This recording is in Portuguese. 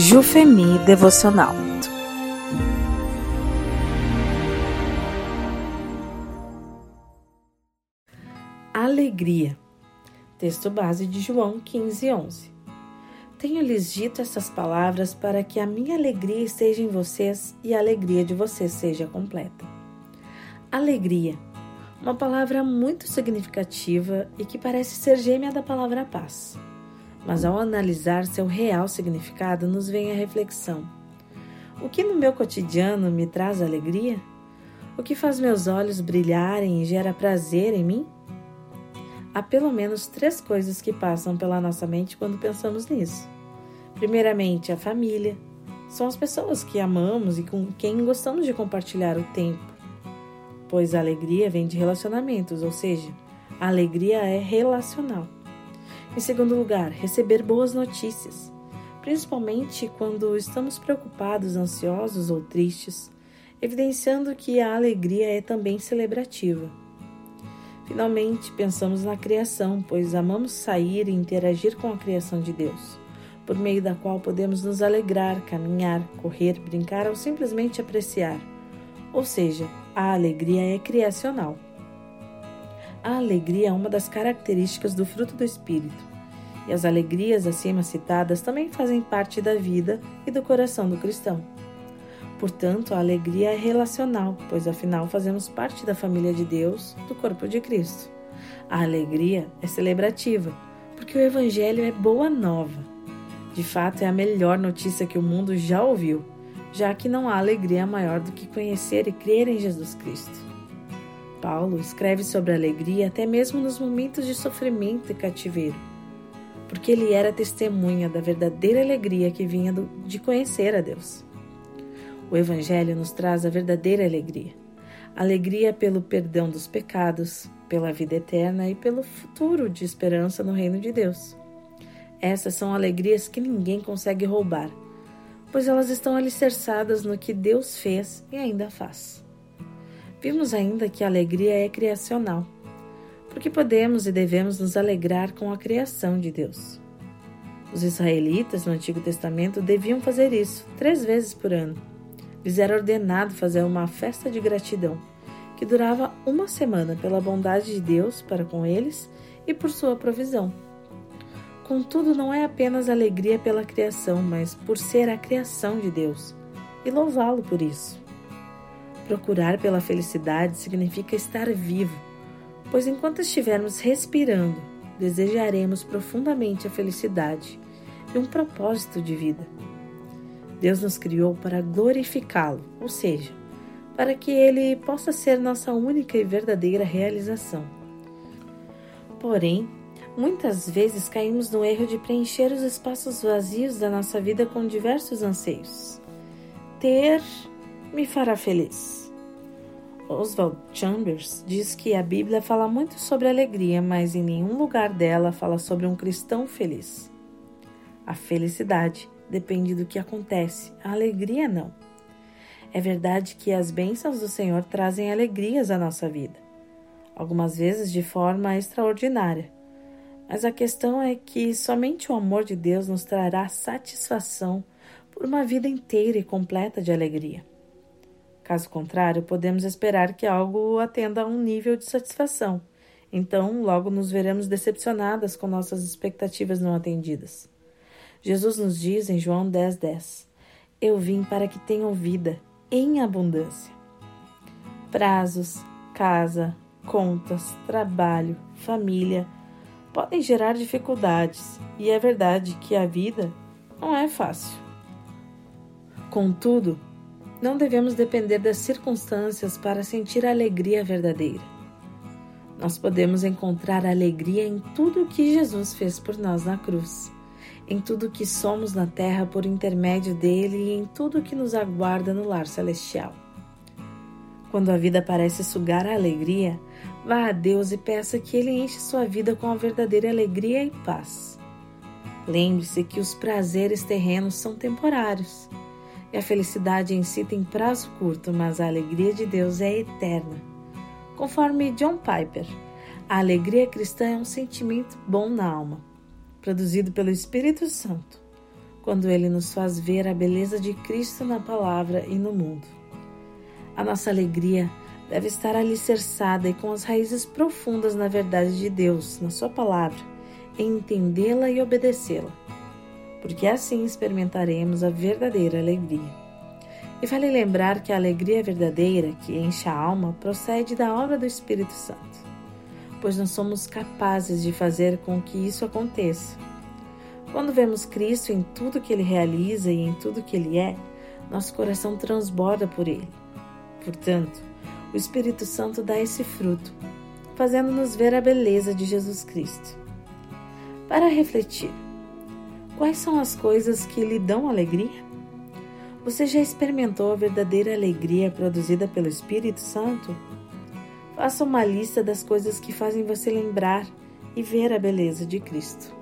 Jufemi Devocional. Alegria. Texto base de João 15, 11. Tenho-lhes dito essas palavras para que a minha alegria esteja em vocês e a alegria de vocês seja completa. Alegria. Uma palavra muito significativa e que parece ser gêmea da palavra paz mas ao analisar seu real significado, nos vem a reflexão: o que no meu cotidiano me traz alegria? O que faz meus olhos brilharem e gera prazer em mim? Há pelo menos três coisas que passam pela nossa mente quando pensamos nisso. Primeiramente, a família. São as pessoas que amamos e com quem gostamos de compartilhar o tempo. Pois a alegria vem de relacionamentos, ou seja, a alegria é relacional. Em segundo lugar, receber boas notícias, principalmente quando estamos preocupados, ansiosos ou tristes, evidenciando que a alegria é também celebrativa. Finalmente, pensamos na criação, pois amamos sair e interagir com a criação de Deus, por meio da qual podemos nos alegrar, caminhar, correr, brincar ou simplesmente apreciar. Ou seja, a alegria é criacional. A alegria é uma das características do fruto do Espírito, e as alegrias acima citadas também fazem parte da vida e do coração do cristão. Portanto, a alegria é relacional, pois afinal fazemos parte da família de Deus, do corpo de Cristo. A alegria é celebrativa, porque o Evangelho é boa nova. De fato, é a melhor notícia que o mundo já ouviu, já que não há alegria maior do que conhecer e crer em Jesus Cristo. Paulo escreve sobre a alegria até mesmo nos momentos de sofrimento e cativeiro, porque ele era testemunha da verdadeira alegria que vinha de conhecer a Deus. O Evangelho nos traz a verdadeira alegria. Alegria pelo perdão dos pecados, pela vida eterna e pelo futuro de esperança no reino de Deus. Essas são alegrias que ninguém consegue roubar, pois elas estão alicerçadas no que Deus fez e ainda faz. Vimos ainda que a alegria é criacional, porque podemos e devemos nos alegrar com a criação de Deus. Os israelitas no Antigo Testamento deviam fazer isso três vezes por ano. Lhes era ordenado fazer uma festa de gratidão, que durava uma semana pela bondade de Deus para com eles e por sua provisão. Contudo, não é apenas alegria pela criação, mas por ser a criação de Deus e louvá-lo por isso. Procurar pela felicidade significa estar vivo, pois enquanto estivermos respirando, desejaremos profundamente a felicidade e um propósito de vida. Deus nos criou para glorificá-lo, ou seja, para que ele possa ser nossa única e verdadeira realização. Porém, muitas vezes caímos no erro de preencher os espaços vazios da nossa vida com diversos anseios. Ter me fará feliz. Oswald Chambers diz que a Bíblia fala muito sobre alegria, mas em nenhum lugar dela fala sobre um cristão feliz. A felicidade depende do que acontece, a alegria não. É verdade que as bênçãos do Senhor trazem alegrias à nossa vida, algumas vezes de forma extraordinária. Mas a questão é que somente o amor de Deus nos trará satisfação por uma vida inteira e completa de alegria. Caso contrário, podemos esperar que algo atenda a um nível de satisfação. Então, logo nos veremos decepcionadas com nossas expectativas não atendidas. Jesus nos diz em João 10,10: 10, Eu vim para que tenham vida em abundância. Prazos, casa, contas, trabalho, família podem gerar dificuldades, e é verdade que a vida não é fácil. Contudo, não devemos depender das circunstâncias para sentir a alegria verdadeira. Nós podemos encontrar alegria em tudo o que Jesus fez por nós na cruz, em tudo o que somos na terra por intermédio dele e em tudo o que nos aguarda no lar celestial. Quando a vida parece sugar a alegria, vá a Deus e peça que Ele enche sua vida com a verdadeira alegria e paz. Lembre-se que os prazeres terrenos são temporários e a felicidade em si tem prazo curto, mas a alegria de Deus é eterna. Conforme John Piper, a alegria cristã é um sentimento bom na alma, produzido pelo Espírito Santo, quando ele nos faz ver a beleza de Cristo na palavra e no mundo. A nossa alegria deve estar alicerçada e com as raízes profundas na verdade de Deus, na Sua palavra, em entendê-la e obedecê-la, porque assim experimentaremos a verdadeira alegria. E vale lembrar que a alegria verdadeira que enche a alma procede da obra do Espírito Santo, pois nós somos capazes de fazer com que isso aconteça. Quando vemos Cristo em tudo que ele realiza e em tudo que ele é, nosso coração transborda por ele. Portanto, o Espírito Santo dá esse fruto, fazendo-nos ver a beleza de Jesus Cristo. Para refletir, quais são as coisas que lhe dão alegria? Você já experimentou a verdadeira alegria produzida pelo Espírito Santo? Faça uma lista das coisas que fazem você lembrar e ver a beleza de Cristo.